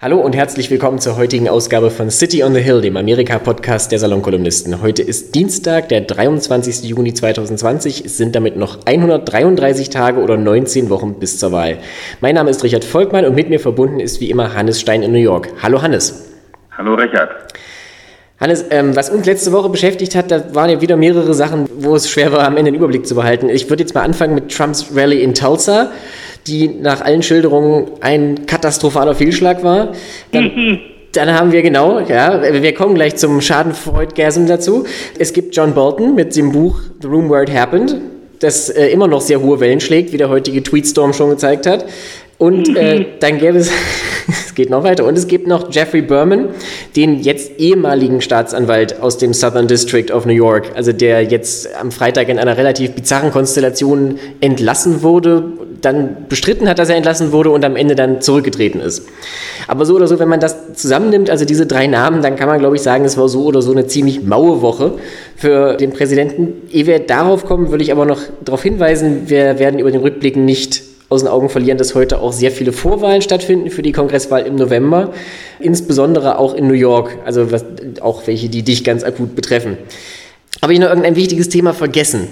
Hallo und herzlich willkommen zur heutigen Ausgabe von City on the Hill, dem Amerika-Podcast der Salonkolumnisten. Heute ist Dienstag, der 23. Juni 2020. Es sind damit noch 133 Tage oder 19 Wochen bis zur Wahl. Mein Name ist Richard Volkmann und mit mir verbunden ist wie immer Hannes Stein in New York. Hallo Hannes. Hallo Richard. Hannes, ähm, was uns letzte Woche beschäftigt hat, da waren ja wieder mehrere Sachen, wo es schwer war, am Ende den Überblick zu behalten. Ich würde jetzt mal anfangen mit Trumps Rally in Tulsa die nach allen Schilderungen ein katastrophaler Fehlschlag war. Dann, dann haben wir genau, ja, wir kommen gleich zum Schadenfreude-Gasm dazu. Es gibt John Bolton mit dem Buch The Room Where It Happened, das äh, immer noch sehr hohe Wellen schlägt, wie der heutige Tweetstorm schon gezeigt hat. Und äh, dann gäbe es, es geht noch weiter, und es gibt noch Jeffrey Berman, den jetzt ehemaligen Staatsanwalt aus dem Southern District of New York, also der jetzt am Freitag in einer relativ bizarren Konstellation entlassen wurde, dann bestritten hat, dass er entlassen wurde und am Ende dann zurückgetreten ist. Aber so oder so, wenn man das zusammennimmt, also diese drei Namen, dann kann man, glaube ich, sagen, es war so oder so eine ziemlich maue Woche für den Präsidenten. Ehe wir darauf kommen, würde ich aber noch darauf hinweisen, wir werden über den Rückblick nicht aus den Augen verlieren, dass heute auch sehr viele Vorwahlen stattfinden für die Kongresswahl im November, insbesondere auch in New York, also was, auch welche, die dich ganz akut betreffen. Habe ich noch irgendein wichtiges Thema vergessen,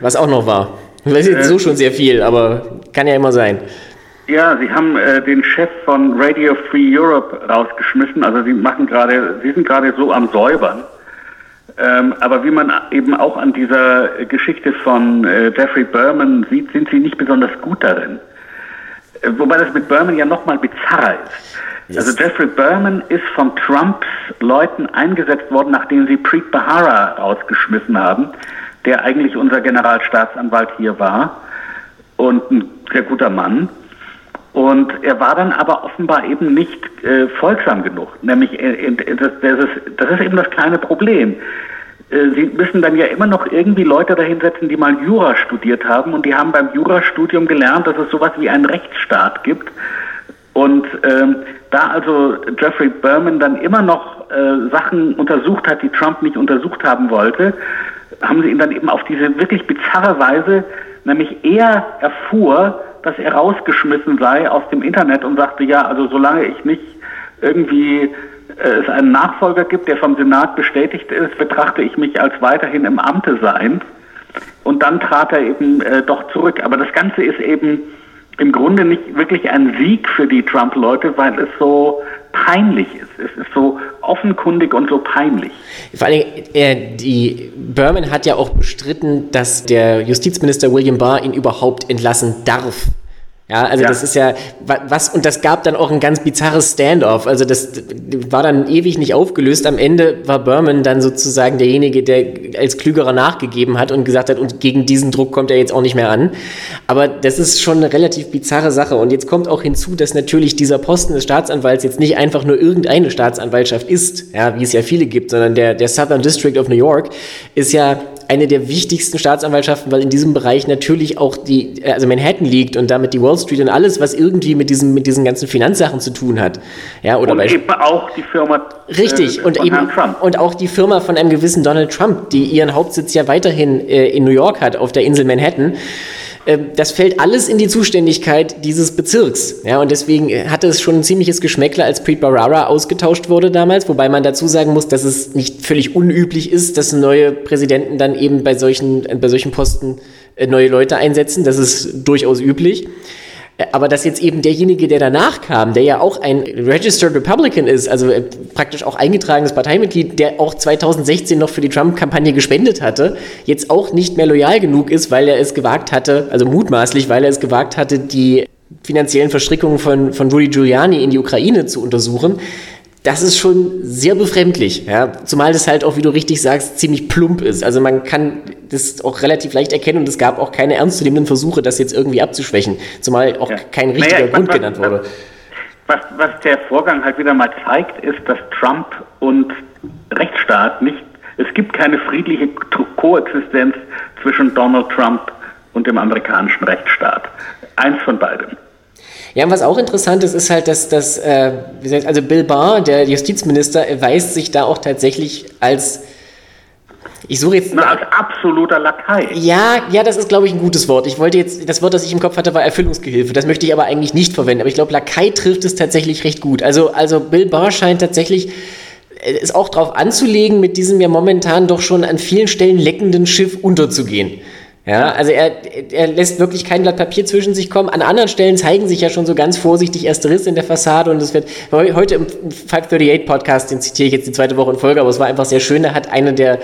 was auch noch war? Das ist jetzt äh, so schon sehr viel, aber kann ja immer sein. Ja, Sie haben äh, den Chef von Radio Free Europe rausgeschmissen. Also Sie machen gerade, Sie sind gerade so am Säubern. Ähm, aber wie man eben auch an dieser Geschichte von äh, Jeffrey Berman sieht, sind sie nicht besonders gut darin. Äh, wobei das mit Berman ja nochmal bizarrer ist. Yes. Also Jeffrey Berman ist von Trumps Leuten eingesetzt worden, nachdem sie Preet Bahara rausgeschmissen haben, der eigentlich unser Generalstaatsanwalt hier war und ein sehr guter Mann. Und er war dann aber offenbar eben nicht äh, folgsam genug. Nämlich, äh, das, das, ist, das ist eben das kleine Problem. Äh, Sie müssen dann ja immer noch irgendwie Leute dahinsetzen, die mal Jura studiert haben und die haben beim Jurastudium gelernt, dass es sowas wie einen Rechtsstaat gibt. Und ähm, da also Jeffrey Berman dann immer noch äh, Sachen untersucht hat, die Trump nicht untersucht haben wollte, haben sie ihn dann eben auf diese wirklich bizarre Weise, nämlich er erfuhr, dass er rausgeschmissen sei aus dem Internet und sagte, ja, also solange ich nicht irgendwie äh, es einen Nachfolger gibt, der vom Senat bestätigt ist, betrachte ich mich als weiterhin im Amte sein. Und dann trat er eben äh, doch zurück. Aber das Ganze ist eben im Grunde nicht wirklich ein Sieg für die Trump-Leute, weil es so peinlich ist. Es ist so offenkundig und so peinlich. Vor allem, äh, die Berman hat ja auch bestritten, dass der Justizminister William Barr ihn überhaupt entlassen darf. Ja, also ja. das ist ja was und das gab dann auch ein ganz bizarres Standoff. Also das war dann ewig nicht aufgelöst. Am Ende war Berman dann sozusagen derjenige, der als klügerer nachgegeben hat und gesagt hat, und gegen diesen Druck kommt er jetzt auch nicht mehr an. Aber das ist schon eine relativ bizarre Sache. Und jetzt kommt auch hinzu, dass natürlich dieser Posten des Staatsanwalts jetzt nicht einfach nur irgendeine Staatsanwaltschaft ist, ja, wie es ja viele gibt, sondern der, der Southern District of New York ist ja eine der wichtigsten Staatsanwaltschaften, weil in diesem Bereich natürlich auch die, also Manhattan liegt und damit die Wall Street und alles, was irgendwie mit diesen, mit diesen ganzen Finanzsachen zu tun hat. Ja, oder und eben auch die Firma. Richtig, äh, und eben und auch die Firma von einem gewissen Donald Trump, die ihren Hauptsitz ja weiterhin äh, in New York hat, auf der Insel Manhattan. Ähm, das fällt alles in die Zuständigkeit dieses Bezirks. Ja, und deswegen hatte es schon ein ziemliches Geschmäckle, als Preet Bharara ausgetauscht wurde damals, wobei man dazu sagen muss, dass es nicht völlig unüblich ist, dass neue Präsidenten dann eben bei solchen, bei solchen Posten äh, neue Leute einsetzen. Das ist durchaus üblich. Aber dass jetzt eben derjenige, der danach kam, der ja auch ein Registered Republican ist, also äh, praktisch auch eingetragenes Parteimitglied, der auch 2016 noch für die Trump-Kampagne gespendet hatte, jetzt auch nicht mehr loyal genug ist, weil er es gewagt hatte, also mutmaßlich, weil er es gewagt hatte, die finanziellen Verstrickungen von, von Rudy Giuliani in die Ukraine zu untersuchen, das ist schon sehr befremdlich. Ja? Zumal das halt auch, wie du richtig sagst, ziemlich plump ist. Also man kann das auch relativ leicht erkennen und es gab auch keine ernstzunehmenden Versuche, das jetzt irgendwie abzuschwächen. Zumal auch ja. kein richtiger naja, Grund was, genannt wurde. Was, was der Vorgang halt wieder mal zeigt, ist, dass Trump und Rechtsstaat nicht, es gibt keine friedliche Koexistenz zwischen Donald Trump und dem amerikanischen Rechtsstaat. Eins von beidem. Ja, und was auch interessant ist, ist halt, dass, dass äh, also Bill Barr, der Justizminister, erweist sich da auch tatsächlich als Ich suche jetzt. Na, als absoluter Lakai. Ja, ja, das ist, glaube ich, ein gutes Wort. Ich wollte jetzt, das Wort, das ich im Kopf hatte, war Erfüllungsgehilfe. Das möchte ich aber eigentlich nicht verwenden. Aber ich glaube, Lakai trifft es tatsächlich recht gut. Also, also Bill Barr scheint tatsächlich äh, es auch darauf anzulegen, mit diesem ja momentan doch schon an vielen Stellen leckenden Schiff unterzugehen. Ja, also er, er lässt wirklich kein Blatt Papier zwischen sich kommen. An anderen Stellen zeigen sich ja schon so ganz vorsichtig erste Risse in der Fassade und es wird heute im 538 Podcast, den zitiere ich jetzt die zweite Woche in Folge, aber es war einfach sehr schön, da hat eine der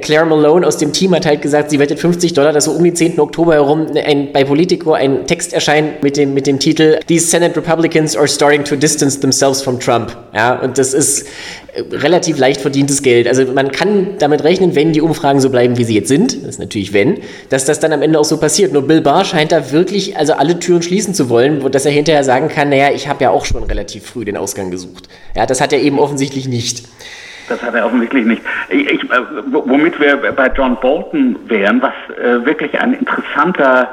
Claire Malone aus dem Team hat halt gesagt, sie wettet 50 Dollar, dass so um den 10. Oktober herum ein, bei Politico ein Text erscheint mit dem, mit dem Titel These Senate Republicans are starting to distance themselves from Trump. Ja, und das ist äh, relativ leicht verdientes Geld. Also man kann damit rechnen, wenn die Umfragen so bleiben, wie sie jetzt sind, das ist natürlich wenn, dass das dann am Ende auch so passiert. Nur Bill Barr scheint da wirklich also alle Türen schließen zu wollen, dass er hinterher sagen kann, naja, ich habe ja auch schon relativ früh den Ausgang gesucht. Ja, das hat er eben offensichtlich nicht. Das hat er offensichtlich nicht. Ich, äh, womit wir bei John Bolton wären, was äh, wirklich ein interessanter,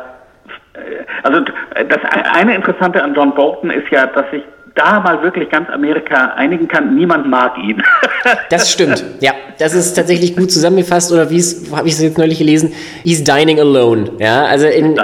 äh, also das eine Interessante an John Bolton ist ja, dass sich da mal wirklich ganz Amerika einigen kann, niemand mag ihn. das stimmt, ja. Das ist tatsächlich gut zusammengefasst, oder wie es, habe ich es jetzt neulich gelesen, he's dining alone. Ja, also in,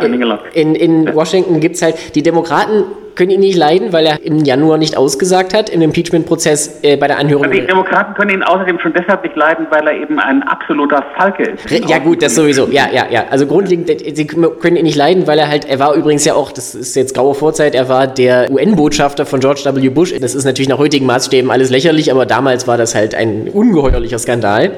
in, in Washington gibt es halt, die Demokraten können ihn nicht leiden, weil er im Januar nicht ausgesagt hat im Impeachment-Prozess äh, bei der Anhörung. Also die Demokraten können ihn außerdem schon deshalb nicht leiden, weil er eben ein absoluter Falke ist. Ja gut, das sowieso. Ja, ja, ja. Also grundlegend, sie können ihn nicht leiden, weil er halt, er war übrigens ja auch, das ist jetzt graue Vorzeit, er war der UN-Botschafter von George W. Bush. Das ist natürlich nach heutigen Maßstäben alles lächerlich, aber damals war das halt ein ungeheuerlicher Skandal.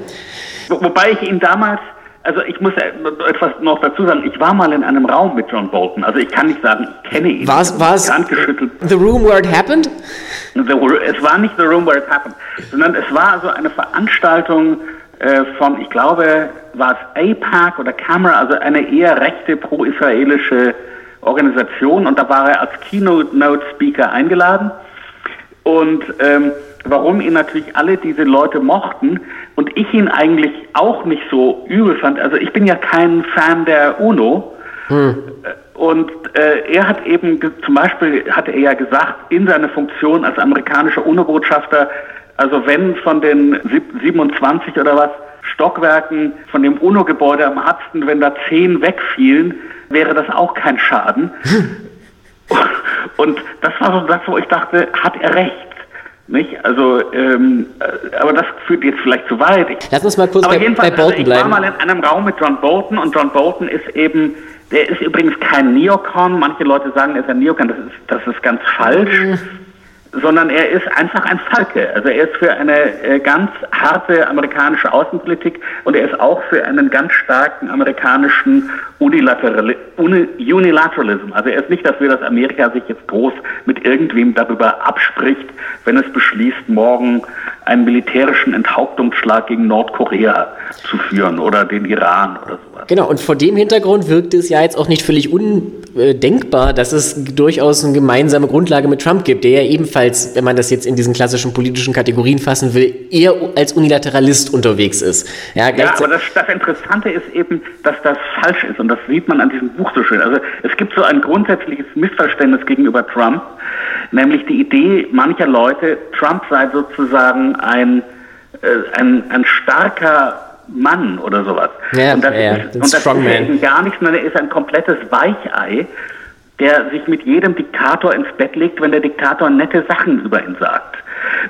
Wobei ich ihn damals also ich muss etwas noch dazu sagen. Ich war mal in einem Raum mit John Bolton. Also ich kann nicht sagen, ich kenne ihn. War es The Room Where It Happened? The, es war nicht The Room Where It Happened, sondern es war also eine Veranstaltung äh, von, ich glaube, war es APAC oder Camera, also eine eher rechte pro-israelische Organisation. Und da war er als Keynote-Speaker eingeladen. Und ähm, warum ihn natürlich alle diese Leute mochten und ich ihn eigentlich auch nicht so übel fand. Also ich bin ja kein Fan der UNO. Hm. Und äh, er hat eben zum Beispiel, hatte er ja gesagt, in seiner Funktion als amerikanischer UNO-Botschafter, also wenn von den 27 oder was Stockwerken von dem UNO-Gebäude am Hudson, wenn da zehn wegfielen, wäre das auch kein Schaden. Hm. Und das war so das, wo ich dachte, hat er recht. Nicht? Also, ähm, äh, aber das führt jetzt vielleicht zu weit. Lass uns mal kurz aber bei, jedenfalls, bei Bolton also ich bleiben. Ich war mal in einem Raum mit John Bolton und John Bolton ist eben, der ist übrigens kein Neocon. Manche Leute sagen, er ist ein Neocon. Das ist, das ist ganz falsch. Mhm sondern er ist einfach ein Falke. Also er ist für eine äh, ganz harte amerikanische Außenpolitik und er ist auch für einen ganz starken amerikanischen Unilateral Unilateralism. Also er ist nicht dafür, dass Amerika sich jetzt groß mit irgendwem darüber abspricht, wenn es beschließt, morgen einen militärischen Enthauptungsschlag gegen Nordkorea zu führen oder den Iran oder sowas. Genau, und vor dem Hintergrund wirkt es ja jetzt auch nicht völlig undenkbar, dass es durchaus eine gemeinsame Grundlage mit Trump gibt, der ja ebenfalls, wenn man das jetzt in diesen klassischen politischen Kategorien fassen will, eher als Unilateralist unterwegs ist. Ja, ja aber das, das Interessante ist eben, dass das falsch ist und das sieht man an diesem Buch so schön. Also es gibt so ein grundsätzliches Missverständnis gegenüber Trump, nämlich die Idee mancher Leute, Trump sei sozusagen ein, äh, ein, ein starker Mann oder sowas. Ja, und das ja, ist, und das ist eben gar nichts, sondern er ist ein komplettes Weichei, der sich mit jedem Diktator ins Bett legt, wenn der Diktator nette Sachen über ihn sagt.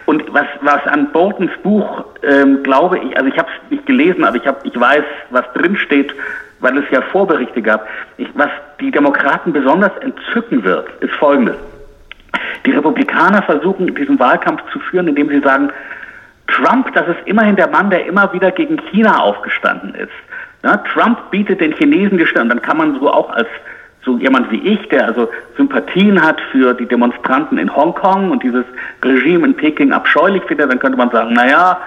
Und was, was an Boltons Buch, ähm, glaube ich, also ich habe es nicht gelesen, aber ich, hab, ich weiß, was drin steht, weil es ja Vorberichte gab. Ich, was die Demokraten besonders entzücken wird, ist Folgendes. Die Republikaner versuchen, diesen Wahlkampf zu führen, indem sie sagen, Trump, das ist immerhin der Mann, der immer wieder gegen China aufgestanden ist. Ja, Trump bietet den Chinesen die Stirn. Dann kann man so auch als so jemand wie ich, der also Sympathien hat für die Demonstranten in Hongkong und dieses Regime in Peking abscheulich findet, dann könnte man sagen, naja,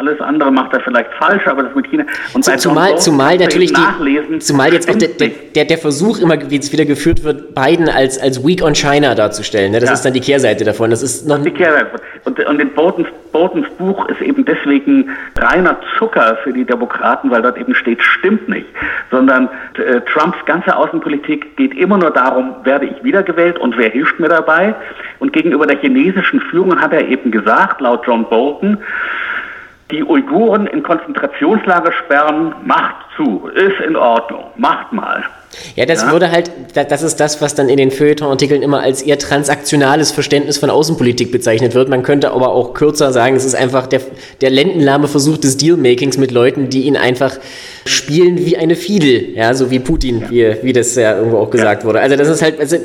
alles andere macht er vielleicht falsch, aber das mit China. Und bei zumal, zumal natürlich die, zumal jetzt auch der, der, der, Versuch immer wieder geführt wird, Biden als, als weak on China darzustellen. Ne? Das ja. ist dann die Kehrseite davon. Das ist noch das ist die Kehrseite. Und, und in Boltons, Boltons Buch ist eben deswegen reiner Zucker für die Demokraten, weil dort eben steht, stimmt nicht. Sondern äh, Trumps ganze Außenpolitik geht immer nur darum, werde ich wiedergewählt und wer hilft mir dabei? Und gegenüber der chinesischen Führung hat er eben gesagt, laut John Bolton, die Uiguren in Konzentrationslager sperren, macht zu, ist in Ordnung, macht mal. Ja, das ja? würde halt, das ist das, was dann in den Feuilleton-Artikeln immer als eher transaktionales Verständnis von Außenpolitik bezeichnet wird. Man könnte aber auch kürzer sagen, es ist einfach der, der lendenlahme Versuch des Dealmakings mit Leuten, die ihn einfach spielen wie eine Fiedel, ja, so wie Putin, ja. wie, wie das ja irgendwo auch gesagt ja. wurde. Also das ist halt, also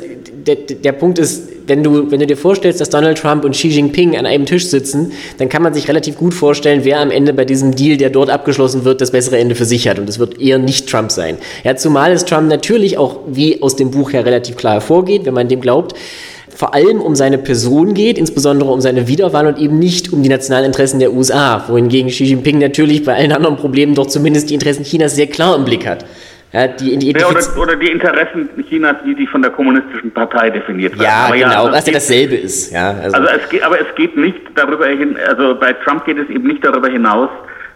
der, der Punkt ist, wenn du, wenn du dir vorstellst, dass Donald Trump und Xi Jinping an einem Tisch sitzen, dann kann man sich relativ gut vorstellen, wer am Ende bei diesem Deal, der dort abgeschlossen wird, das bessere Ende für sich hat. Und es wird eher nicht Trump sein. Ja, zumal es Trump natürlich auch, wie aus dem Buch ja relativ klar hervorgeht, wenn man dem glaubt, vor allem um seine Person geht, insbesondere um seine Wiederwahl und eben nicht um die nationalen Interessen der USA, wohingegen Xi Jinping natürlich bei allen anderen Problemen doch zumindest die Interessen Chinas sehr klar im Blick hat. Ja, die, die ja, oder, oder, die Interessen Chinas, wie die von der kommunistischen Partei definiert werden. Ja, aber genau, ja, also was ja dasselbe ist. Ja, also. also es geht, aber es geht nicht darüber hin, also bei Trump geht es eben nicht darüber hinaus,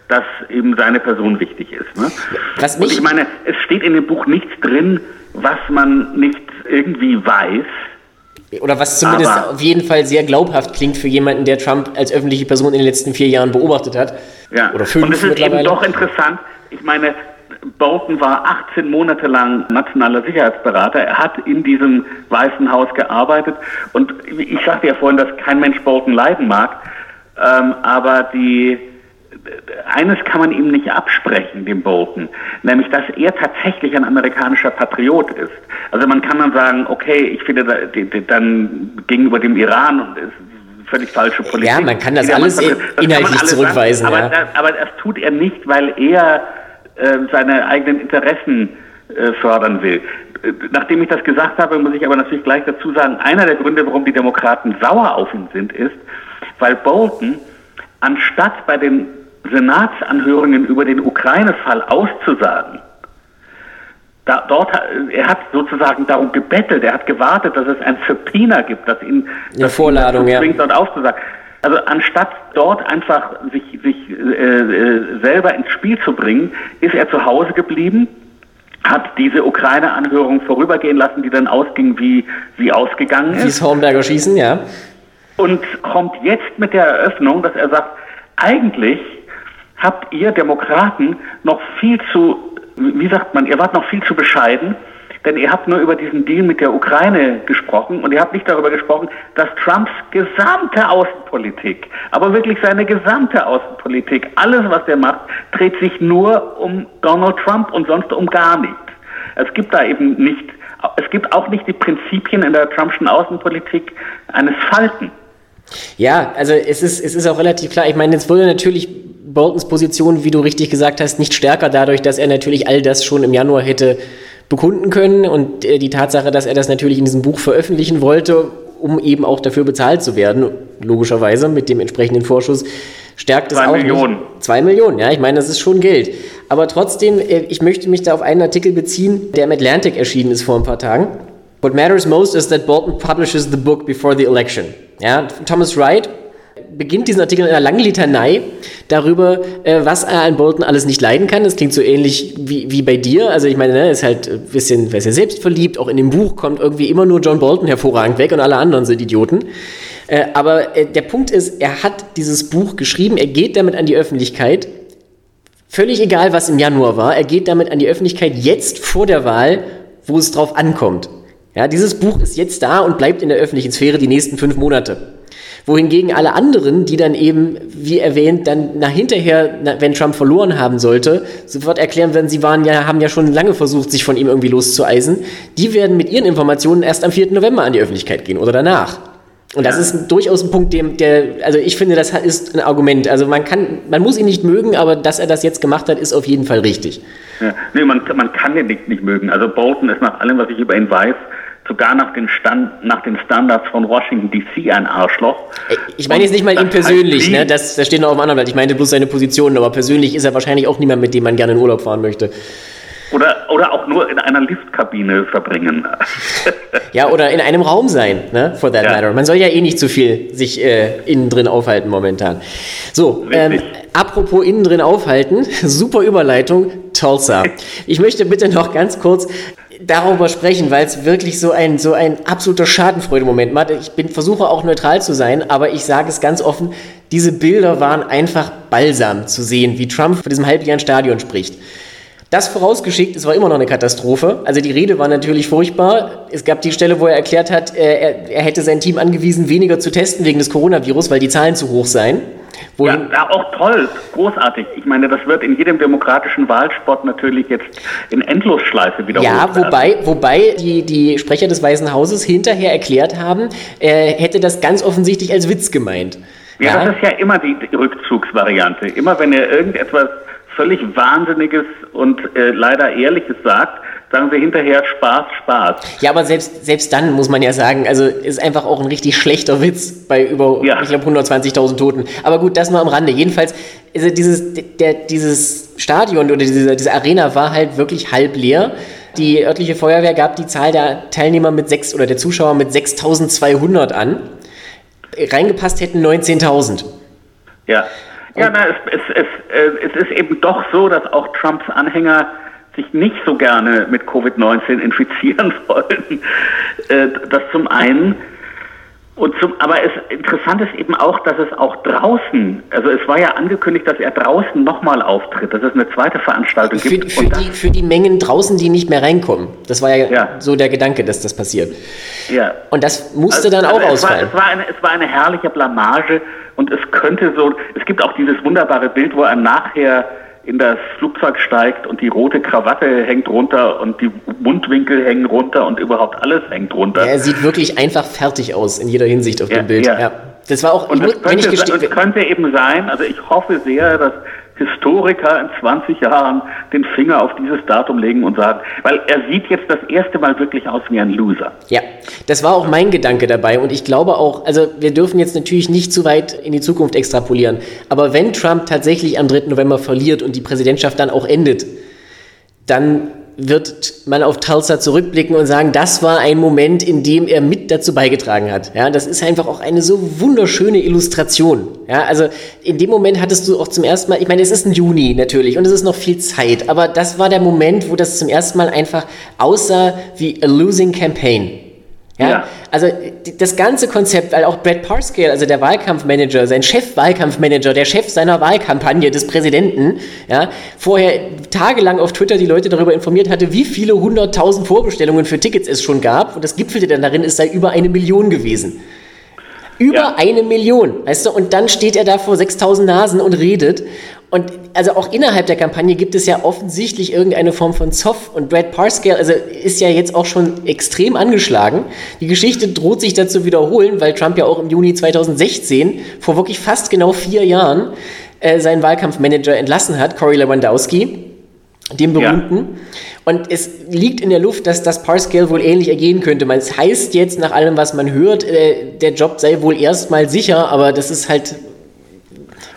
dass eben seine Person wichtig ist. Ne? Was mich Und ich meine, es steht in dem Buch nichts drin, was man nicht irgendwie weiß. Oder was zumindest aber, auf jeden Fall sehr glaubhaft klingt für jemanden, der Trump als öffentliche Person in den letzten vier Jahren beobachtet hat. Ja, oder fünf und es ist eben doch interessant. Ich meine, Bolton war 18 Monate lang nationaler Sicherheitsberater. Er hat in diesem Weißen Haus gearbeitet. Und ich sagte ja vorhin, dass kein Mensch Bolton leiden mag. Ähm, aber die, eines kann man ihm nicht absprechen, dem Bolton, nämlich, dass er tatsächlich ein amerikanischer Patriot ist. Also man kann dann sagen, okay, ich finde dann gegenüber dem Iran völlig falsche Politik. Ja, man kann das alles das inhaltlich alles zurückweisen. Sagen, aber, ja. das, aber das tut er nicht, weil er äh, seine eigenen Interessen äh, fördern will. Nachdem ich das gesagt habe, muss ich aber natürlich gleich dazu sagen, einer der Gründe, warum die Demokraten sauer auf ihn sind, ist, weil Bolton, anstatt bei den Senatsanhörungen über den Ukraine-Fall auszusagen, da, dort, er hat sozusagen darum gebettelt, er hat gewartet, dass es ein Subpoena gibt, dass ihn, Eine Vorladung, ihn zwingt, ja. dort auszusagen. Also anstatt dort einfach sich, sich äh, äh, selber ins Spiel zu bringen, ist er zu Hause geblieben, hat diese Ukraine-Anhörung vorübergehen lassen, die dann ausging, wie sie ausgegangen ist. Wie Hornberger schießen, ja. Und kommt jetzt mit der Eröffnung, dass er sagt, eigentlich habt ihr Demokraten noch viel zu, wie sagt man, ihr wart noch viel zu bescheiden, denn ihr habt nur über diesen Deal mit der Ukraine gesprochen und ihr habt nicht darüber gesprochen, dass Trumps gesamte Außenpolitik, aber wirklich seine gesamte Außenpolitik, alles was er macht, dreht sich nur um Donald Trump und sonst um gar nichts. Es gibt da eben nicht, es gibt auch nicht die Prinzipien in der Trumpschen Außenpolitik eines Falten. Ja, also es ist, es ist auch relativ klar. Ich meine, jetzt wurde natürlich Boltons Position, wie du richtig gesagt hast, nicht stärker dadurch, dass er natürlich all das schon im Januar hätte bekunden können und äh, die Tatsache, dass er das natürlich in diesem Buch veröffentlichen wollte, um eben auch dafür bezahlt zu werden, logischerweise mit dem entsprechenden Vorschuss, stärkt es auch. Zwei Millionen. Nicht. Zwei Millionen, ja, ich meine, das ist schon Geld. Aber trotzdem, äh, ich möchte mich da auf einen Artikel beziehen, der im Atlantic erschienen ist vor ein paar Tagen. What matters most is that Bolton publishes the book before the election. Ja, Thomas Wright beginnt diesen Artikel in einer langen Litanei darüber, äh, was er an Bolton alles nicht leiden kann. Das klingt so ähnlich wie, wie bei dir. Also ich meine, er ist halt ein bisschen, ist ja selbstverliebt. Auch in dem Buch kommt irgendwie immer nur John Bolton hervorragend weg und alle anderen sind Idioten. Äh, aber äh, der Punkt ist, er hat dieses Buch geschrieben, er geht damit an die Öffentlichkeit. Völlig egal, was im Januar war, er geht damit an die Öffentlichkeit jetzt vor der Wahl, wo es drauf ankommt. Ja, dieses Buch ist jetzt da und bleibt in der öffentlichen Sphäre die nächsten fünf Monate wohingegen alle anderen, die dann eben, wie erwähnt, dann nach hinterher, wenn Trump verloren haben sollte, sofort erklären werden, sie waren ja, haben ja schon lange versucht, sich von ihm irgendwie loszueisen, die werden mit ihren Informationen erst am 4. November an die Öffentlichkeit gehen oder danach. Und das ist durchaus ein Punkt, dem, der, also ich finde, das ist ein Argument. Also man kann, man muss ihn nicht mögen, aber dass er das jetzt gemacht hat, ist auf jeden Fall richtig. Ja, nee, man, man kann den nicht, nicht mögen. Also Bolton ist nach allem, was ich über ihn weiß, sogar nach den, Stand, nach den Standards von Washington DC ein Arschloch. Ich meine jetzt nicht mal ihn persönlich, ne? das, das steht noch auf dem anderen Blatt. Ich meine bloß seine Position, aber persönlich ist er wahrscheinlich auch niemand, mit dem man gerne in Urlaub fahren möchte. Oder, oder auch nur in einer Liftkabine verbringen. ja, oder in einem Raum sein, ne? for that ja. matter. Man soll ja eh nicht zu viel sich äh, innen drin aufhalten momentan. So, ähm, apropos innen drin aufhalten, super Überleitung, Tulsa. Ich möchte bitte noch ganz kurz darüber sprechen, weil es wirklich so ein, so ein absoluter Schadenfreude-Moment macht. Ich bin, versuche auch neutral zu sein, aber ich sage es ganz offen, Diese Bilder waren einfach balsam zu sehen, wie Trump vor diesem halbjährigen Stadion spricht. Das vorausgeschickt, es war immer noch eine Katastrophe. Also die Rede war natürlich furchtbar. Es gab die Stelle, wo er erklärt hat, er, er hätte sein Team angewiesen, weniger zu testen wegen des Coronavirus, weil die Zahlen zu hoch seien. Wohin ja, auch toll, großartig. Ich meine, das wird in jedem demokratischen Wahlsport natürlich jetzt in Endlosschleife wiederholt. Ja, wobei, wobei die, die Sprecher des Weißen Hauses hinterher erklärt haben, er hätte das ganz offensichtlich als Witz gemeint. Ja, ja, das ist ja immer die Rückzugsvariante. Immer wenn er irgendetwas völlig Wahnsinniges und äh, leider Ehrliches sagt, sagen sie hinterher Spaß, Spaß. Ja, aber selbst, selbst dann muss man ja sagen, also ist einfach auch ein richtig schlechter Witz bei über, ja. ich glaube, 120.000 Toten. Aber gut, das nur am Rande. Jedenfalls, also dieses, der, dieses Stadion oder diese, diese Arena war halt wirklich halb leer. Die örtliche Feuerwehr gab die Zahl der Teilnehmer mit sechs oder der Zuschauer mit 6.200 an. Reingepasst hätten 19.000. Ja. Ja, na, es, es, es, äh, es ist eben doch so, dass auch Trumps Anhänger sich nicht so gerne mit Covid-19 infizieren wollen. Äh, das zum einen. Und zum, aber es interessant ist eben auch, dass es auch draußen, also es war ja angekündigt, dass er draußen nochmal auftritt, dass es eine zweite Veranstaltung für, gibt. Für die, für die Mengen draußen, die nicht mehr reinkommen. Das war ja, ja. so der Gedanke, dass das passiert. Ja. Und das musste also, dann auch also ausfallen. Es war, es, war eine, es war eine herrliche Blamage und es könnte so, es gibt auch dieses wunderbare Bild, wo er nachher in das Flugzeug steigt und die rote Krawatte hängt runter und die Mundwinkel hängen runter und überhaupt alles hängt runter. Ja, er sieht wirklich einfach fertig aus in jeder Hinsicht auf ja, dem Bild. Ja. ja. Das war auch, und es könnte, es könnte eben sein, also ich hoffe sehr, dass Historiker in 20 Jahren den Finger auf dieses Datum legen und sagen, weil er sieht jetzt das erste Mal wirklich aus wie ein Loser. Ja, das war auch mein Gedanke dabei und ich glaube auch, also wir dürfen jetzt natürlich nicht zu weit in die Zukunft extrapolieren, aber wenn Trump tatsächlich am 3. November verliert und die Präsidentschaft dann auch endet, dann wird man auf Tulsa zurückblicken und sagen, das war ein Moment, in dem er mit dazu beigetragen hat. Ja, das ist einfach auch eine so wunderschöne Illustration. Ja, also in dem Moment hattest du auch zum ersten Mal, ich meine, es ist ein Juni natürlich und es ist noch viel Zeit, aber das war der Moment, wo das zum ersten Mal einfach aussah wie a losing campaign. Ja? ja? Also das ganze Konzept, weil auch Brad Parscale, also der Wahlkampfmanager, sein Chef-Wahlkampfmanager, der Chef seiner Wahlkampagne des Präsidenten, ja, vorher tagelang auf Twitter die Leute darüber informiert hatte, wie viele hunderttausend Vorbestellungen für Tickets es schon gab. Und das gipfelte dann darin, es sei über eine Million gewesen. Über ja. eine Million, weißt du? Und dann steht er da vor 6000 Nasen und redet. Und also auch innerhalb der Kampagne gibt es ja offensichtlich irgendeine Form von Zoff. Und Brad Parscale also ist ja jetzt auch schon extrem angeschlagen. Die Geschichte droht sich dazu wiederholen, weil Trump ja auch im Juni 2016, vor wirklich fast genau vier Jahren, äh, seinen Wahlkampfmanager entlassen hat, Cory Lewandowski, dem berühmten. Ja. Und es liegt in der Luft, dass das Parscale wohl ähnlich ergehen könnte. Man, es heißt jetzt nach allem, was man hört, äh, der Job sei wohl erstmal sicher, aber das ist halt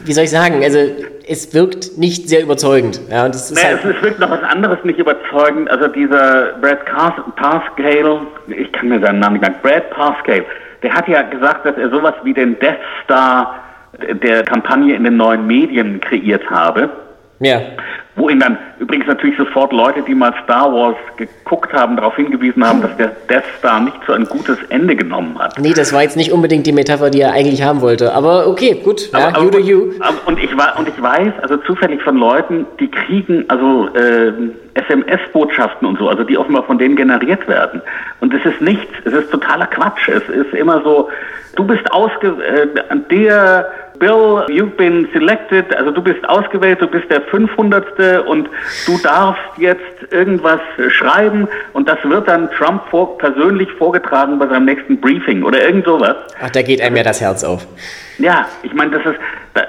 wie soll ich sagen, also es wirkt nicht sehr überzeugend. Ja, und es, ist nee, halt es wirkt noch was anderes nicht überzeugend. Also dieser Brad Parscale, ich kann mir seinen Namen nicht merken, Brad Parscale, der hat ja gesagt, dass er sowas wie den Death Star der Kampagne in den neuen Medien kreiert habe. Ja. Wo ihn dann übrigens natürlich sofort Leute, die mal Star Wars geguckt haben, darauf hingewiesen haben, dass der Death Star nicht so ein gutes Ende genommen hat. Nee, das war jetzt nicht unbedingt die Metapher, die er eigentlich haben wollte. Aber okay, gut. Ja, aber, you do you. Und ich, und ich weiß, also zufällig von Leuten, die kriegen also äh, SMS-Botschaften und so, also die offenbar von denen generiert werden. Und es ist nichts, es ist totaler Quatsch. Es ist immer so, du bist ausge... Äh, der Bill, you've been selected, also du bist ausgewählt, du bist der 500. und du darfst jetzt irgendwas schreiben und das wird dann Trump vor, persönlich vorgetragen bei seinem nächsten Briefing oder irgend sowas. Ach, da geht einem ja das Herz auf. Ja, ich meine, das ist, da,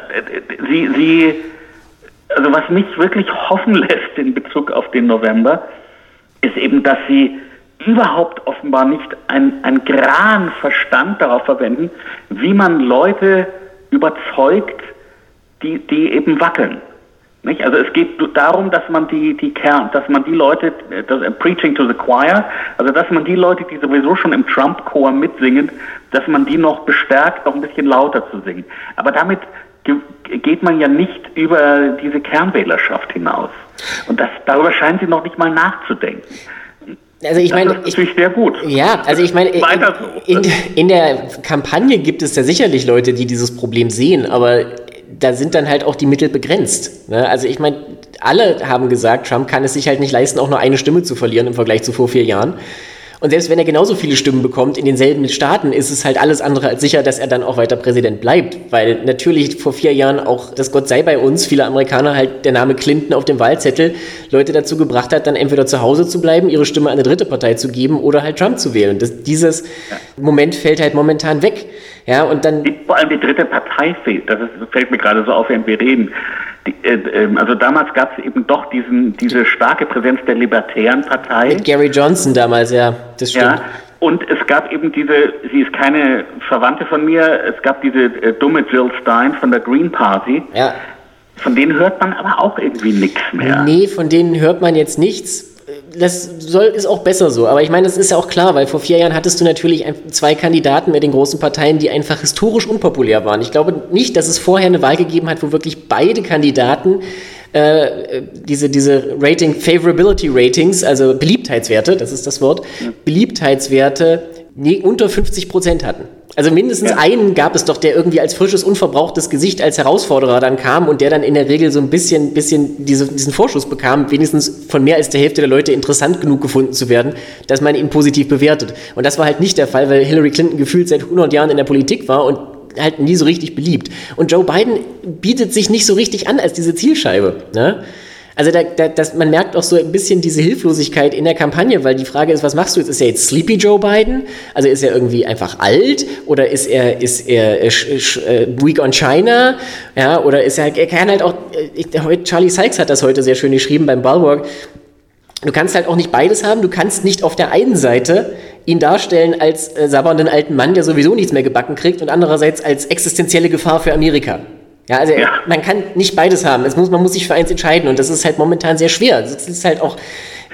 sie, sie, also was mich wirklich hoffen lässt in Bezug auf den November, ist eben, dass sie überhaupt offenbar nicht ein, ein Gran Verstand darauf verwenden, wie man Leute überzeugt, die, die eben wackeln. Nicht? Also es geht darum, dass man die, die Kern, dass man die Leute, das, uh, Preaching to the Choir, also dass man die Leute, die sowieso schon im Trump-Chor mitsingen, dass man die noch bestärkt, noch ein bisschen lauter zu singen. Aber damit geht man ja nicht über diese Kernwählerschaft hinaus. Und das, darüber scheinen sie noch nicht mal nachzudenken. Also ich meine, das ist ich, sehr gut. Ja, also ich meine, in, in, in, der Kampagne gibt es ja sicherlich Leute, die dieses Problem sehen, aber da sind dann halt auch die Mittel begrenzt. Ne? Also ich meine, alle haben gesagt, Trump kann es sich halt nicht leisten, auch nur eine Stimme zu verlieren im Vergleich zu vor vier Jahren. Und selbst wenn er genauso viele Stimmen bekommt in denselben Staaten, ist es halt alles andere als sicher, dass er dann auch weiter Präsident bleibt. Weil natürlich vor vier Jahren auch, das Gott sei bei uns, viele Amerikaner halt der Name Clinton auf dem Wahlzettel Leute dazu gebracht hat, dann entweder zu Hause zu bleiben, ihre Stimme an eine dritte Partei zu geben oder halt Trump zu wählen. Das, dieses Moment fällt halt momentan weg. Ja, und dann. Vor allem die dritte Partei fehlt. Das, ist, fällt mir gerade so auf, während wir reden. Äh, ähm, also damals gab es eben doch diesen, diese starke Präsenz der Libertären Partei. Mit Gary Johnson damals, ja, das stimmt. Ja, und es gab eben diese, sie ist keine Verwandte von mir, es gab diese äh, dumme Jill Stein von der Green Party. Ja. Von denen hört man aber auch irgendwie nichts mehr. Nee, von denen hört man jetzt nichts das soll, ist auch besser so. Aber ich meine, das ist ja auch klar, weil vor vier Jahren hattest du natürlich zwei Kandidaten mit den großen Parteien, die einfach historisch unpopulär waren. Ich glaube nicht, dass es vorher eine Wahl gegeben hat, wo wirklich beide Kandidaten äh, diese, diese Rating, Favorability Ratings, also Beliebtheitswerte, das ist das Wort, Beliebtheitswerte nee, unter 50 Prozent hatten. Also mindestens ja. einen gab es doch, der irgendwie als frisches, unverbrauchtes Gesicht als Herausforderer dann kam und der dann in der Regel so ein bisschen, bisschen diese, diesen Vorschuss bekam, wenigstens von mehr als der Hälfte der Leute interessant genug gefunden zu werden, dass man ihn positiv bewertet. Und das war halt nicht der Fall, weil Hillary Clinton gefühlt seit 100 Jahren in der Politik war und halt nie so richtig beliebt. Und Joe Biden bietet sich nicht so richtig an als diese Zielscheibe. Ne? Also da, da, das, man merkt auch so ein bisschen diese Hilflosigkeit in der Kampagne, weil die Frage ist, was machst du jetzt? Ist er jetzt Sleepy Joe Biden? Also ist er irgendwie einfach alt oder ist er, ist er äh, äh, weak on China? Ja, oder ist er, er kann halt auch, äh, Charlie Sykes hat das heute sehr schön geschrieben beim Bulwark, Du kannst halt auch nicht beides haben. Du kannst nicht auf der einen Seite ihn darstellen als äh, sabbernden alten Mann, der sowieso nichts mehr gebacken kriegt, und andererseits als existenzielle Gefahr für Amerika. Ja, also ja. man kann nicht beides haben. Es muss, man muss sich für eins entscheiden und das ist halt momentan sehr schwer. Das ist halt auch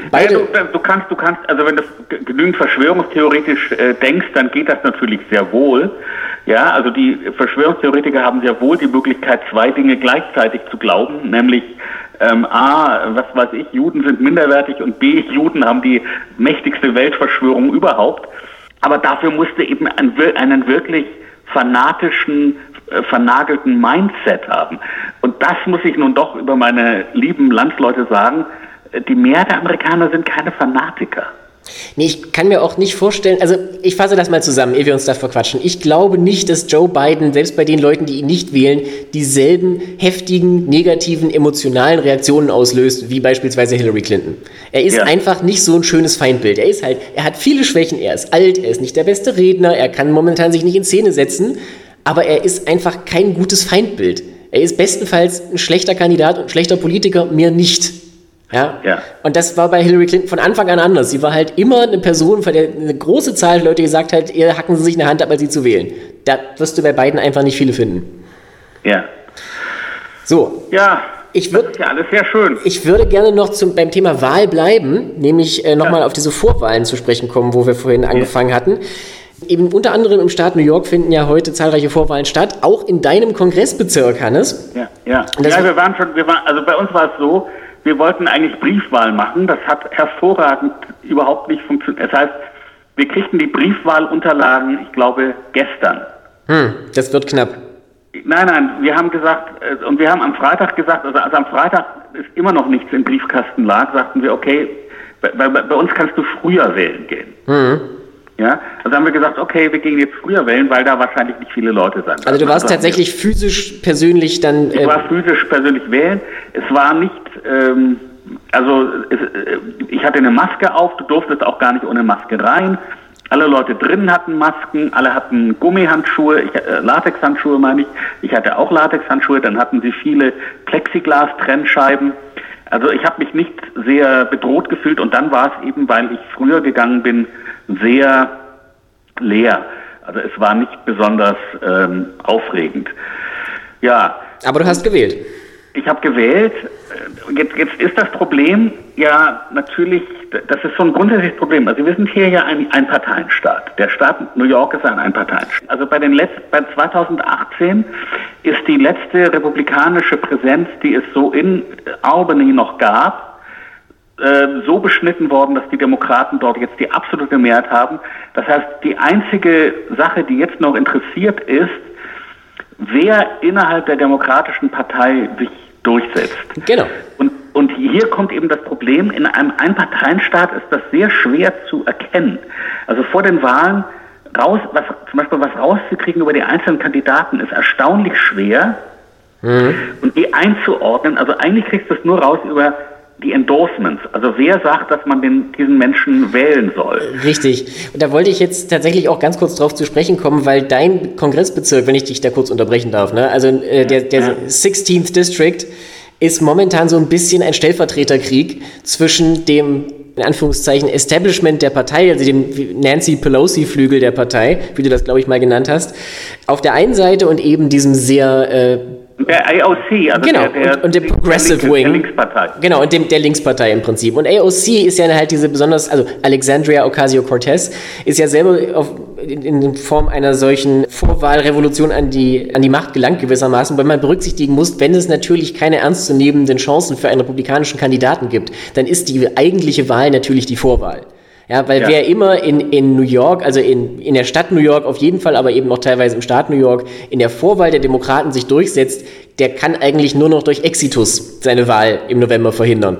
beide. Ja, du, du, kannst, du kannst, also wenn du genügend verschwörungstheoretisch äh, denkst, dann geht das natürlich sehr wohl. Ja, also die Verschwörungstheoretiker haben sehr wohl die Möglichkeit, zwei Dinge gleichzeitig zu glauben, nämlich ähm, A, was weiß ich, Juden sind minderwertig und B, Juden haben die mächtigste Weltverschwörung überhaupt. Aber dafür musste eben ein, einen wirklich fanatischen, äh, vernagelten Mindset haben. Und das muss ich nun doch über meine lieben Landsleute sagen. Äh, die Mehrheit der Amerikaner sind keine Fanatiker. Nee, ich kann mir auch nicht vorstellen, also ich fasse das mal zusammen, ehe wir uns da verquatschen. Ich glaube nicht, dass Joe Biden, selbst bei den Leuten, die ihn nicht wählen, dieselben heftigen, negativen, emotionalen Reaktionen auslöst, wie beispielsweise Hillary Clinton. Er ist ja. einfach nicht so ein schönes Feindbild. Er ist halt, er hat viele Schwächen, er ist alt, er ist nicht der beste Redner, er kann momentan sich nicht in Szene setzen, aber er ist einfach kein gutes Feindbild. Er ist bestenfalls ein schlechter Kandidat und ein schlechter Politiker, mir nicht. Ja? ja. Und das war bei Hillary Clinton von Anfang an anders. Sie war halt immer eine Person, von der eine große Zahl der Leute gesagt hat, ihr hacken sie sich eine Hand ab, als sie zu wählen. Da wirst du bei beiden einfach nicht viele finden. Ja. So. Ja. Ich würd, das ist ja alles sehr schön. Ich würde gerne noch zum, beim Thema Wahl bleiben, nämlich äh, nochmal ja. auf diese Vorwahlen zu sprechen kommen, wo wir vorhin angefangen ja. hatten. Eben unter anderem im Staat New York finden ja heute zahlreiche Vorwahlen statt, auch in deinem Kongressbezirk, Hannes. Ja, ja. ja wir waren schon, wir waren, also bei uns war es so, wir wollten eigentlich Briefwahl machen. Das hat hervorragend überhaupt nicht funktioniert. Das heißt, wir kriegten die Briefwahlunterlagen, ich glaube, gestern. Hm, das wird knapp. Nein, nein, wir haben gesagt, äh, und wir haben am Freitag gesagt, also, also am Freitag ist immer noch nichts im Briefkasten lag, sagten wir, okay, bei, bei, bei uns kannst du früher wählen gehen. Hm. Ja, also haben wir gesagt, okay, wir gehen jetzt früher wählen, weil da wahrscheinlich nicht viele Leute sind. Also du warst also tatsächlich physisch persönlich dann. Ich äh, war physisch persönlich wählen. Es war nicht, ähm, also es, äh, ich hatte eine Maske auf, du durftest auch gar nicht ohne Maske rein. Alle Leute drinnen hatten Masken, alle hatten Gummihandschuhe, ich, äh, Latexhandschuhe meine ich. Ich hatte auch Latexhandschuhe, dann hatten sie viele Plexiglas-Trennscheiben. Also ich habe mich nicht sehr bedroht gefühlt und dann war es eben, weil ich früher gegangen bin, sehr leer. Also es war nicht besonders ähm, aufregend. Ja. Aber du hast gewählt. Ich habe gewählt. Jetzt, jetzt ist das Problem ja natürlich, das ist so ein grundsätzliches Problem. Also wir sind hier ja ein Einparteienstaat. Der Staat New York ist ein Einparteienstaat. Also bei den letzten, bei 2018 ist die letzte republikanische Präsenz, die es so in Albany noch gab, äh, so beschnitten worden, dass die Demokraten dort jetzt die absolute Mehrheit haben. Das heißt, die einzige Sache, die jetzt noch interessiert ist, wer innerhalb der Demokratischen Partei sich durchsetzt. Genau. Und, und hier kommt eben das Problem, in einem Einparteienstaat ist das sehr schwer zu erkennen. Also vor den Wahlen raus, was, zum Beispiel was rauszukriegen über die einzelnen Kandidaten ist erstaunlich schwer. Mhm. Und die einzuordnen, also eigentlich kriegst du es nur raus über die Endorsements. Also wer sagt, dass man den, diesen Menschen wählen soll? Richtig. Und da wollte ich jetzt tatsächlich auch ganz kurz drauf zu sprechen kommen, weil dein Kongressbezirk, wenn ich dich da kurz unterbrechen darf, ne? also äh, der, der ja. 16th District ist momentan so ein bisschen ein Stellvertreterkrieg zwischen dem in Anführungszeichen Establishment der Partei, also dem Nancy Pelosi-Flügel der Partei, wie du das, glaube ich, mal genannt hast, auf der einen Seite und eben diesem sehr äh, der AOC, also genau, der, der, und, und dem Progressive der Wing. Der Linkspartei. Genau, und dem, der Linkspartei im Prinzip. Und AOC ist ja halt diese besonders, also Alexandria Ocasio-Cortez ist ja selber auf, in, in, Form einer solchen Vorwahlrevolution an die, an die Macht gelangt gewissermaßen, weil man berücksichtigen muss, wenn es natürlich keine ernstzunehmenden Chancen für einen republikanischen Kandidaten gibt, dann ist die eigentliche Wahl natürlich die Vorwahl. Ja, weil ja. wer immer in, in New York, also in, in der Stadt New York auf jeden Fall, aber eben auch teilweise im Staat New York, in der Vorwahl der Demokraten sich durchsetzt, der kann eigentlich nur noch durch Exitus seine Wahl im November verhindern.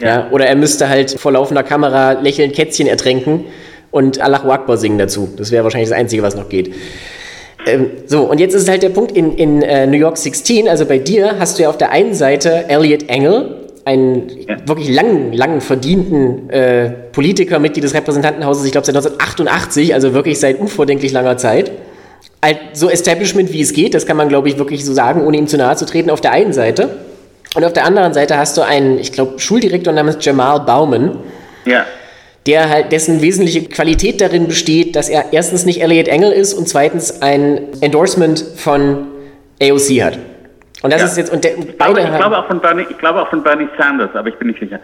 Ja. ja oder er müsste halt vor laufender Kamera lächelnd Kätzchen ertränken und Allahu Akbar singen dazu. Das wäre wahrscheinlich das Einzige, was noch geht. Ähm, so, und jetzt ist halt der Punkt, in, in äh, New York 16, also bei dir, hast du ja auf der einen Seite Elliot Engel, einen wirklich langen, langen verdienten äh, Politiker, Mitglied des Repräsentantenhauses, ich glaube seit 1988, also wirklich seit unvordenklich langer Zeit. Halt so Establishment, wie es geht, das kann man, glaube ich, wirklich so sagen, ohne ihm zu nahe zu treten, auf der einen Seite. Und auf der anderen Seite hast du einen, ich glaube, Schuldirektor namens Jamal Bauman. Ja. Der halt, dessen wesentliche Qualität darin besteht, dass er erstens nicht Elliot Engel ist und zweitens ein Endorsement von AOC hat. Und das ja. ist jetzt und der, ich, glaube, ich, glaube auch von Bernie, ich glaube auch von Bernie Sanders, aber ich bin nicht sicher.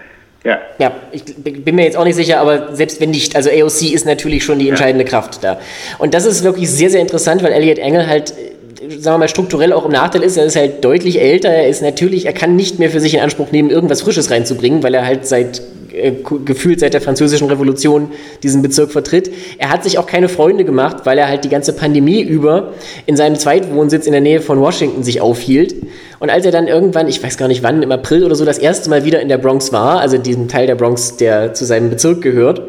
Ja. ja, ich bin mir jetzt auch nicht sicher, aber selbst wenn nicht, also AOC ist natürlich schon die entscheidende ja. Kraft da. Und das ist wirklich sehr, sehr interessant, weil Elliot Engel halt sagen wir mal, strukturell auch im Nachteil ist. Er ist halt deutlich älter. Er ist natürlich, er kann nicht mehr für sich in Anspruch nehmen, irgendwas Frisches reinzubringen, weil er halt seit äh, gefühlt seit der französischen Revolution diesen Bezirk vertritt. Er hat sich auch keine Freunde gemacht, weil er halt die ganze Pandemie über in seinem Zweitwohnsitz in der Nähe von Washington sich aufhielt. Und als er dann irgendwann, ich weiß gar nicht wann, im April oder so das erste Mal wieder in der Bronx war, also diesem Teil der Bronx, der zu seinem Bezirk gehört,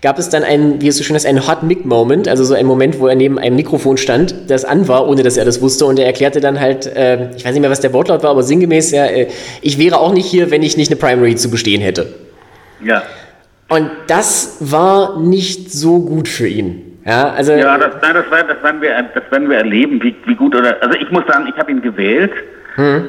gab es dann einen, wie es so schön ist, einen Hot Mic Moment, also so einen Moment, wo er neben einem Mikrofon stand, das an war, ohne dass er das wusste. Und er erklärte dann halt, äh, ich weiß nicht mehr, was der Wortlaut war, aber sinngemäß, ja, äh, ich wäre auch nicht hier, wenn ich nicht eine Primary zu bestehen hätte. Ja. Und das war nicht so gut für ihn. Ja, also ja das, nein, das, das, werden wir, das werden wir erleben, wie, wie gut oder. Also ich muss sagen, ich habe ihn gewählt. Hm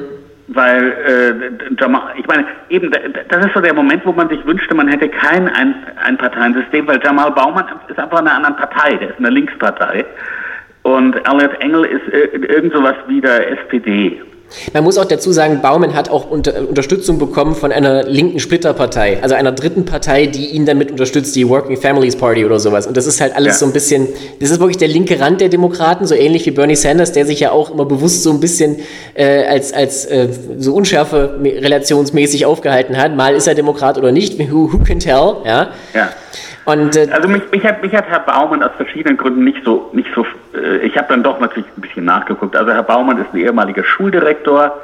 weil äh, ich meine, eben das ist so der Moment, wo man sich wünschte, man hätte kein ein, ein Parteiensystem, weil Jamal Baumann ist einfach eine andere Partei, der ist eine Linkspartei und Elliot Engel ist äh, irgend sowas wie der SPD. Man muss auch dazu sagen, Baumann hat auch unter, Unterstützung bekommen von einer linken Splitterpartei, also einer dritten Partei, die ihn damit unterstützt, die Working Families Party oder sowas. Und das ist halt alles ja. so ein bisschen, das ist wirklich der linke Rand der Demokraten, so ähnlich wie Bernie Sanders, der sich ja auch immer bewusst so ein bisschen äh, als, als äh, so unschärfe relationsmäßig aufgehalten hat. Mal ist er Demokrat oder nicht, who, who can tell, ja. ja. Und, äh, also mich, mich, hat, mich hat Herr Baumann aus verschiedenen Gründen nicht so, nicht so äh, ich habe dann doch natürlich ein bisschen nachgeguckt. Also Herr Baumann ist ein ehemaliger Schuldirektor.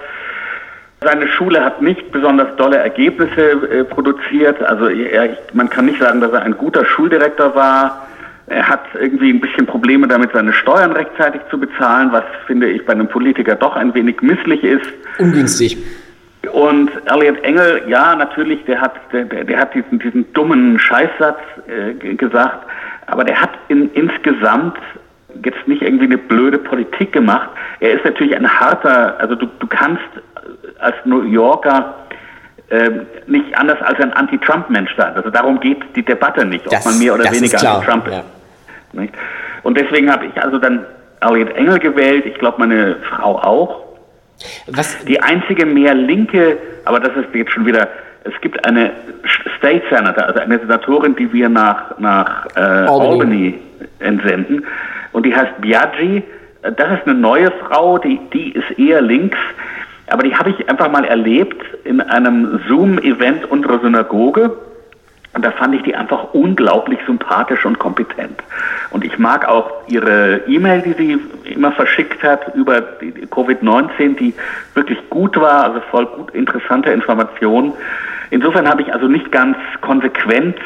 Seine Schule hat nicht besonders dolle Ergebnisse äh, produziert. Also er, man kann nicht sagen, dass er ein guter Schuldirektor war. Er hat irgendwie ein bisschen Probleme damit, seine Steuern rechtzeitig zu bezahlen, was finde ich bei einem Politiker doch ein wenig misslich ist. Ungünstig. Und Elliot Engel, ja, natürlich, der hat, der, der hat diesen, diesen dummen Scheißsatz äh, gesagt, aber der hat in, insgesamt jetzt nicht irgendwie eine blöde Politik gemacht. Er ist natürlich ein harter, also du, du kannst als New Yorker äh, nicht anders als ein Anti-Trump-Mensch sein. Also darum geht die Debatte nicht, ob das, man mehr oder weniger Anti-Trump ist. Ja. Und deswegen habe ich also dann Elliot Engel gewählt, ich glaube meine Frau auch. Was? Die einzige mehr linke, aber das ist jetzt schon wieder, es gibt eine State Senator, also eine Senatorin, die wir nach, nach äh, Albany. Albany entsenden und die heißt Biaggi. Das ist eine neue Frau, die, die ist eher links. aber die habe ich einfach mal erlebt in einem Zoom-Event unserer Synagoge. Und da fand ich die einfach unglaublich sympathisch und kompetent. Und ich mag auch ihre E-Mail, die sie immer verschickt hat über Covid-19, die wirklich gut war, also voll gut interessante Informationen. Insofern habe ich also nicht ganz konsequent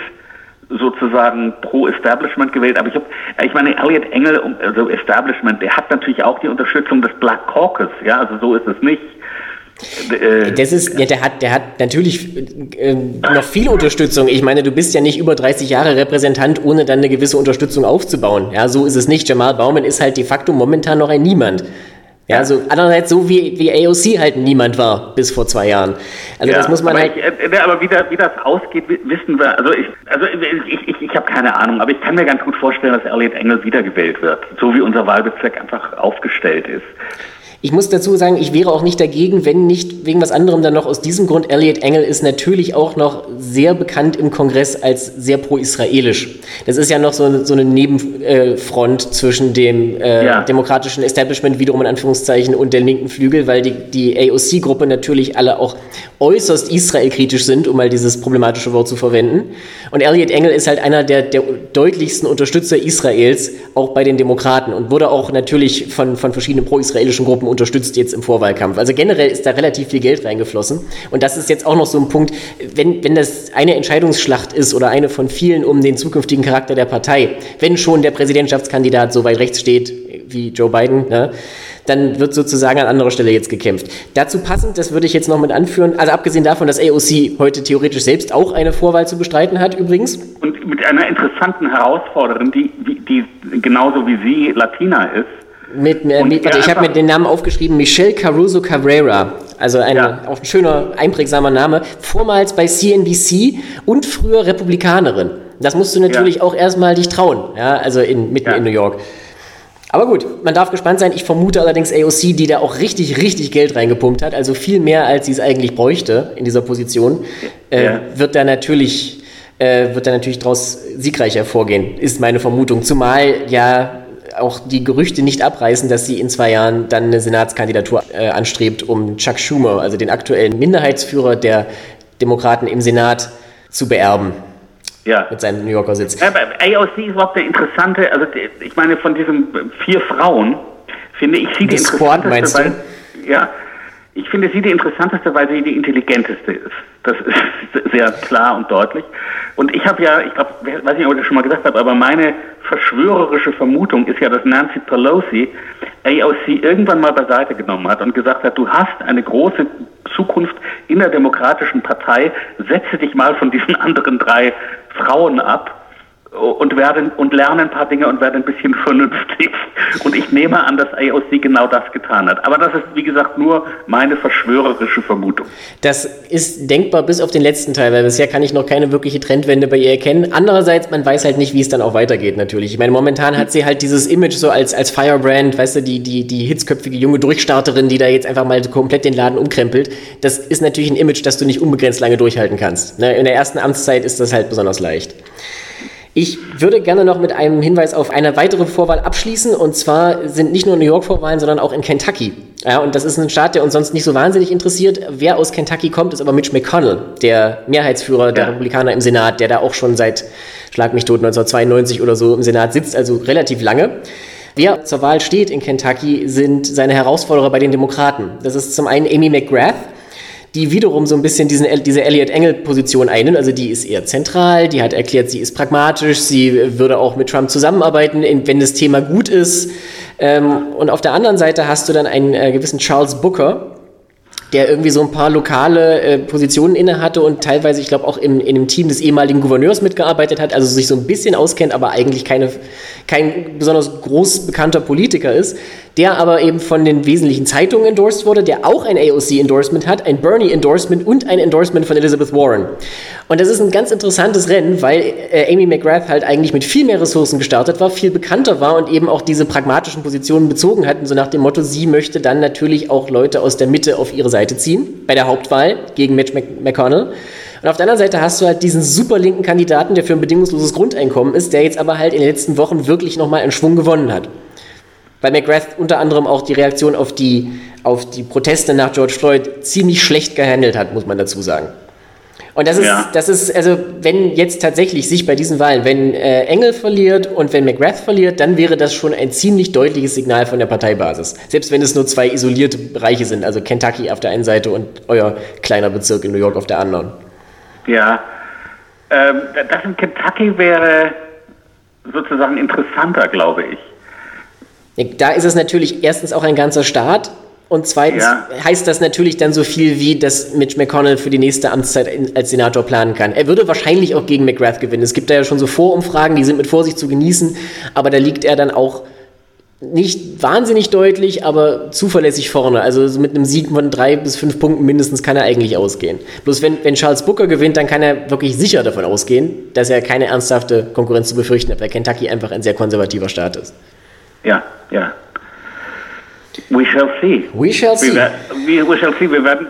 sozusagen pro Establishment gewählt, aber ich habe, ich meine, Elliot Engel, also Establishment, der hat natürlich auch die Unterstützung des Black Caucus, ja, also so ist es nicht. Äh, das ist, ja, der hat, der hat natürlich äh, noch viel Unterstützung. Ich meine, du bist ja nicht über 30 Jahre Repräsentant, ohne dann eine gewisse Unterstützung aufzubauen. Ja, so ist es nicht. Jamal Baumann ist halt de facto momentan noch ein Niemand. Ja, so andererseits so wie, wie AOC halt niemand war bis vor zwei Jahren. Also ja, das muss man aber halt. Ich, äh, aber wie, da, wie das ausgeht, wissen wir. Also ich, also ich, ich, ich habe keine Ahnung, aber ich kann mir ganz gut vorstellen, dass Elliot Engel wiedergewählt wird, so wie unser Wahlbezirk einfach aufgestellt ist. Ich muss dazu sagen, ich wäre auch nicht dagegen, wenn nicht wegen was anderem dann noch aus diesem Grund. Elliot Engel ist natürlich auch noch sehr bekannt im Kongress als sehr pro-israelisch. Das ist ja noch so eine, so eine Nebenfront zwischen dem äh, ja. demokratischen Establishment, wiederum in Anführungszeichen, und der linken Flügel, weil die, die AOC-Gruppe natürlich alle auch äußerst israelkritisch sind, um mal dieses problematische Wort zu verwenden. Und Elliot Engel ist halt einer der, der deutlichsten Unterstützer Israels, auch bei den Demokraten, und wurde auch natürlich von, von verschiedenen pro-israelischen Gruppen unterstützt jetzt im Vorwahlkampf. Also generell ist da relativ viel Geld reingeflossen. Und das ist jetzt auch noch so ein Punkt, wenn, wenn das eine Entscheidungsschlacht ist oder eine von vielen um den zukünftigen Charakter der Partei, wenn schon der Präsidentschaftskandidat so weit rechts steht wie Joe Biden, ne, dann wird sozusagen an anderer Stelle jetzt gekämpft. Dazu passend, das würde ich jetzt noch mit anführen, also abgesehen davon, dass AOC heute theoretisch selbst auch eine Vorwahl zu bestreiten hat übrigens. Und mit einer interessanten Herausforderin, die, die genauso wie sie Latina ist, mit, äh, mit warte, ich habe mir den Namen aufgeschrieben, Michelle Caruso Cabrera. Also ein, ja. auch ein schöner, einprägsamer Name. Vormals bei CNBC und früher Republikanerin. Das musst du natürlich ja. auch erstmal dich trauen, ja, also in, mitten ja. in New York. Aber gut, man darf gespannt sein. Ich vermute allerdings AOC, die da auch richtig, richtig Geld reingepumpt hat, also viel mehr, als sie es eigentlich bräuchte in dieser Position, äh, wird da natürlich, äh, wird da natürlich daraus siegreich hervorgehen, ist meine Vermutung. Zumal ja auch die Gerüchte nicht abreißen, dass sie in zwei Jahren dann eine Senatskandidatur äh, anstrebt, um Chuck Schumer, also den aktuellen Minderheitsführer der Demokraten im Senat, zu beerben. Ja. Mit seinem New Yorker Sitz. Aber AOC ist überhaupt eine interessante, also ich meine, von diesen vier Frauen finde ich sie die, die Squad, meinst du? Weil, ja, ich finde sie die interessanteste, weil sie die intelligenteste ist. Das ist sehr klar und deutlich. Und ich habe ja, ich glaube, weiß nicht, ob ich das schon mal gesagt habe, aber meine verschwörerische Vermutung ist ja, dass Nancy Pelosi AOC irgendwann mal beiseite genommen hat und gesagt hat, du hast eine große Zukunft in der Demokratischen Partei, setze dich mal von diesen anderen drei Frauen ab und werden und lernen ein paar Dinge und werden ein bisschen vernünftig. Und ich nehme an, dass AOC genau das getan hat. Aber das ist, wie gesagt, nur meine verschwörerische Vermutung. Das ist denkbar bis auf den letzten Teil, weil bisher kann ich noch keine wirkliche Trendwende bei ihr erkennen. Andererseits, man weiß halt nicht, wie es dann auch weitergeht, natürlich. Ich meine, momentan hat sie halt dieses Image so als, als Firebrand, weißt du, die, die, die hitzköpfige junge Durchstarterin, die da jetzt einfach mal komplett den Laden umkrempelt. Das ist natürlich ein Image, das du nicht unbegrenzt lange durchhalten kannst. Ne? In der ersten Amtszeit ist das halt besonders leicht. Ich würde gerne noch mit einem Hinweis auf eine weitere Vorwahl abschließen. Und zwar sind nicht nur New York Vorwahlen, sondern auch in Kentucky. Ja, und das ist ein Staat, der uns sonst nicht so wahnsinnig interessiert. Wer aus Kentucky kommt, ist aber Mitch McConnell, der Mehrheitsführer der ja. Republikaner im Senat, der da auch schon seit, schlag mich tot, 1992 oder so im Senat sitzt, also relativ lange. Wer zur Wahl steht in Kentucky, sind seine Herausforderer bei den Demokraten. Das ist zum einen Amy McGrath die wiederum so ein bisschen diesen, diese Elliot-Engel-Position einnimmt. Also die ist eher zentral, die hat erklärt, sie ist pragmatisch, sie würde auch mit Trump zusammenarbeiten, wenn das Thema gut ist. Ähm, und auf der anderen Seite hast du dann einen äh, gewissen Charles Booker, der irgendwie so ein paar lokale äh, Positionen inne hatte und teilweise, ich glaube, auch im, in dem Team des ehemaligen Gouverneurs mitgearbeitet hat, also sich so ein bisschen auskennt, aber eigentlich keine, kein besonders groß bekannter Politiker ist, der aber eben von den wesentlichen Zeitungen endorsed wurde, der auch ein AOC-Endorsement hat, ein Bernie-Endorsement und ein Endorsement von Elizabeth Warren. Und das ist ein ganz interessantes Rennen, weil äh, Amy McGrath halt eigentlich mit viel mehr Ressourcen gestartet war, viel bekannter war und eben auch diese pragmatischen Positionen bezogen hat, so nach dem Motto, sie möchte dann natürlich auch Leute aus der Mitte auf ihre Seite ziehen, bei der Hauptwahl gegen Mitch McConnell. Und auf der anderen Seite hast du halt diesen super linken Kandidaten, der für ein bedingungsloses Grundeinkommen ist, der jetzt aber halt in den letzten Wochen wirklich nochmal einen Schwung gewonnen hat. Weil McGrath unter anderem auch die Reaktion auf die, auf die Proteste nach George Floyd ziemlich schlecht gehandelt hat, muss man dazu sagen. Und das ist, ja. das ist, also wenn jetzt tatsächlich sich bei diesen Wahlen, wenn äh, Engel verliert und wenn McGrath verliert, dann wäre das schon ein ziemlich deutliches Signal von der Parteibasis. Selbst wenn es nur zwei isolierte Bereiche sind, also Kentucky auf der einen Seite und euer kleiner Bezirk in New York auf der anderen. Ja, ähm, das in Kentucky wäre sozusagen interessanter, glaube ich. Da ist es natürlich erstens auch ein ganzer Staat und zweitens ja. heißt das natürlich dann so viel wie, dass Mitch McConnell für die nächste Amtszeit als Senator planen kann. Er würde wahrscheinlich auch gegen McGrath gewinnen. Es gibt da ja schon so Vorumfragen, die sind mit Vorsicht zu genießen, aber da liegt er dann auch nicht wahnsinnig deutlich, aber zuverlässig vorne. Also mit einem Sieg von drei bis fünf Punkten mindestens kann er eigentlich ausgehen. Bloß wenn, wenn Charles Booker gewinnt, dann kann er wirklich sicher davon ausgehen, dass er keine ernsthafte Konkurrenz zu befürchten hat, weil Kentucky einfach ein sehr konservativer Staat ist. Ja, ja. We shall see. We shall see. We, we shall see. Wir werden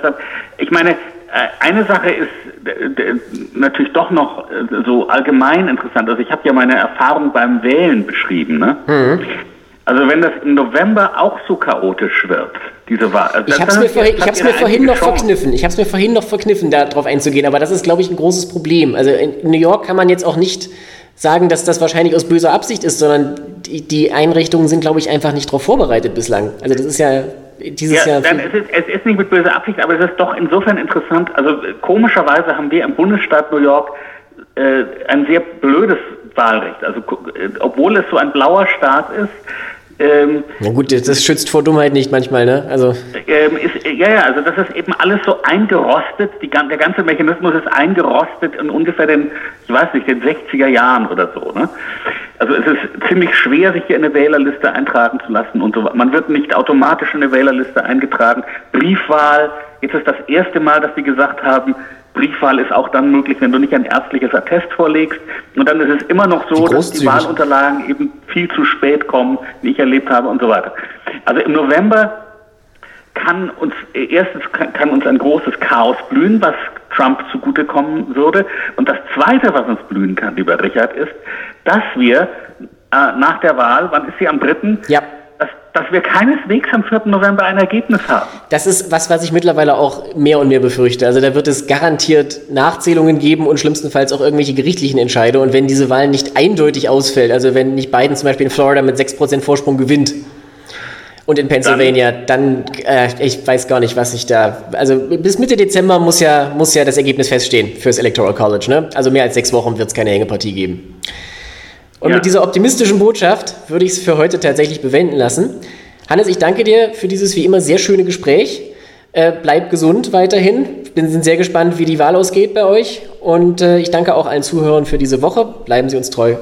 Ich meine, äh, eine Sache ist natürlich doch noch äh, so allgemein interessant. Also ich habe ja meine Erfahrung beim Wählen beschrieben. Ne? Mhm. Also wenn das im November auch so chaotisch wird, diese Wahl. Also ich habe es mir, vorhin, ich hab's mir vorhin noch Chance. verkniffen. Ich habe es mir vorhin noch verkniffen, darauf einzugehen. Aber das ist, glaube ich, ein großes Problem. Also in New York kann man jetzt auch nicht sagen, dass das wahrscheinlich aus böser Absicht ist, sondern die, die Einrichtungen sind, glaube ich, einfach nicht darauf vorbereitet bislang. Also das ist ja dieses ja, Jahr. Dann es, ist, es ist nicht mit böser Absicht, aber es ist doch insofern interessant. Also komischerweise haben wir im Bundesstaat New York äh, ein sehr blödes Wahlrecht. Also äh, obwohl es so ein blauer Staat ist, ähm, Na gut, das schützt vor Dummheit nicht manchmal, ne? Also ähm, ist, ja, ja, also das ist eben alles so eingerostet, die, der ganze Mechanismus ist eingerostet in ungefähr den, ich weiß nicht, den 60er Jahren oder so, ne? Also es ist ziemlich schwer, sich hier in eine Wählerliste eintragen zu lassen und so. Man wird nicht automatisch in eine Wählerliste eingetragen. Briefwahl, jetzt ist das erste Mal, dass sie gesagt haben, Briefwahl ist auch dann möglich, wenn du nicht ein ärztliches Attest vorlegst. Und dann ist es immer noch so, die dass die Wahlunterlagen eben viel zu spät kommen, wie ich erlebt habe und so weiter. Also im November kann uns erstens kann, uns ein großes Chaos blühen, was Trump zugutekommen würde. Und das Zweite, was uns blühen kann, lieber Richard, ist, dass wir äh, nach der Wahl, wann ist sie am 3.? Ja dass, dass wir keineswegs am 4. November ein Ergebnis haben. Das ist was, was ich mittlerweile auch mehr und mehr befürchte. Also da wird es garantiert Nachzählungen geben und schlimmstenfalls auch irgendwelche gerichtlichen Entscheide. Und wenn diese Wahl nicht eindeutig ausfällt, also wenn nicht Biden zum Beispiel in Florida mit 6% Vorsprung gewinnt, und in Pennsylvania, dann, äh, ich weiß gar nicht, was ich da. Also bis Mitte Dezember muss ja, muss ja das Ergebnis feststehen fürs Electoral College. Ne? Also mehr als sechs Wochen wird es keine Hängepartie geben. Und ja. mit dieser optimistischen Botschaft würde ich es für heute tatsächlich bewenden lassen. Hannes, ich danke dir für dieses wie immer sehr schöne Gespräch. Äh, bleib gesund weiterhin. Bin sehr gespannt, wie die Wahl ausgeht bei euch. Und äh, ich danke auch allen Zuhörern für diese Woche. Bleiben Sie uns treu.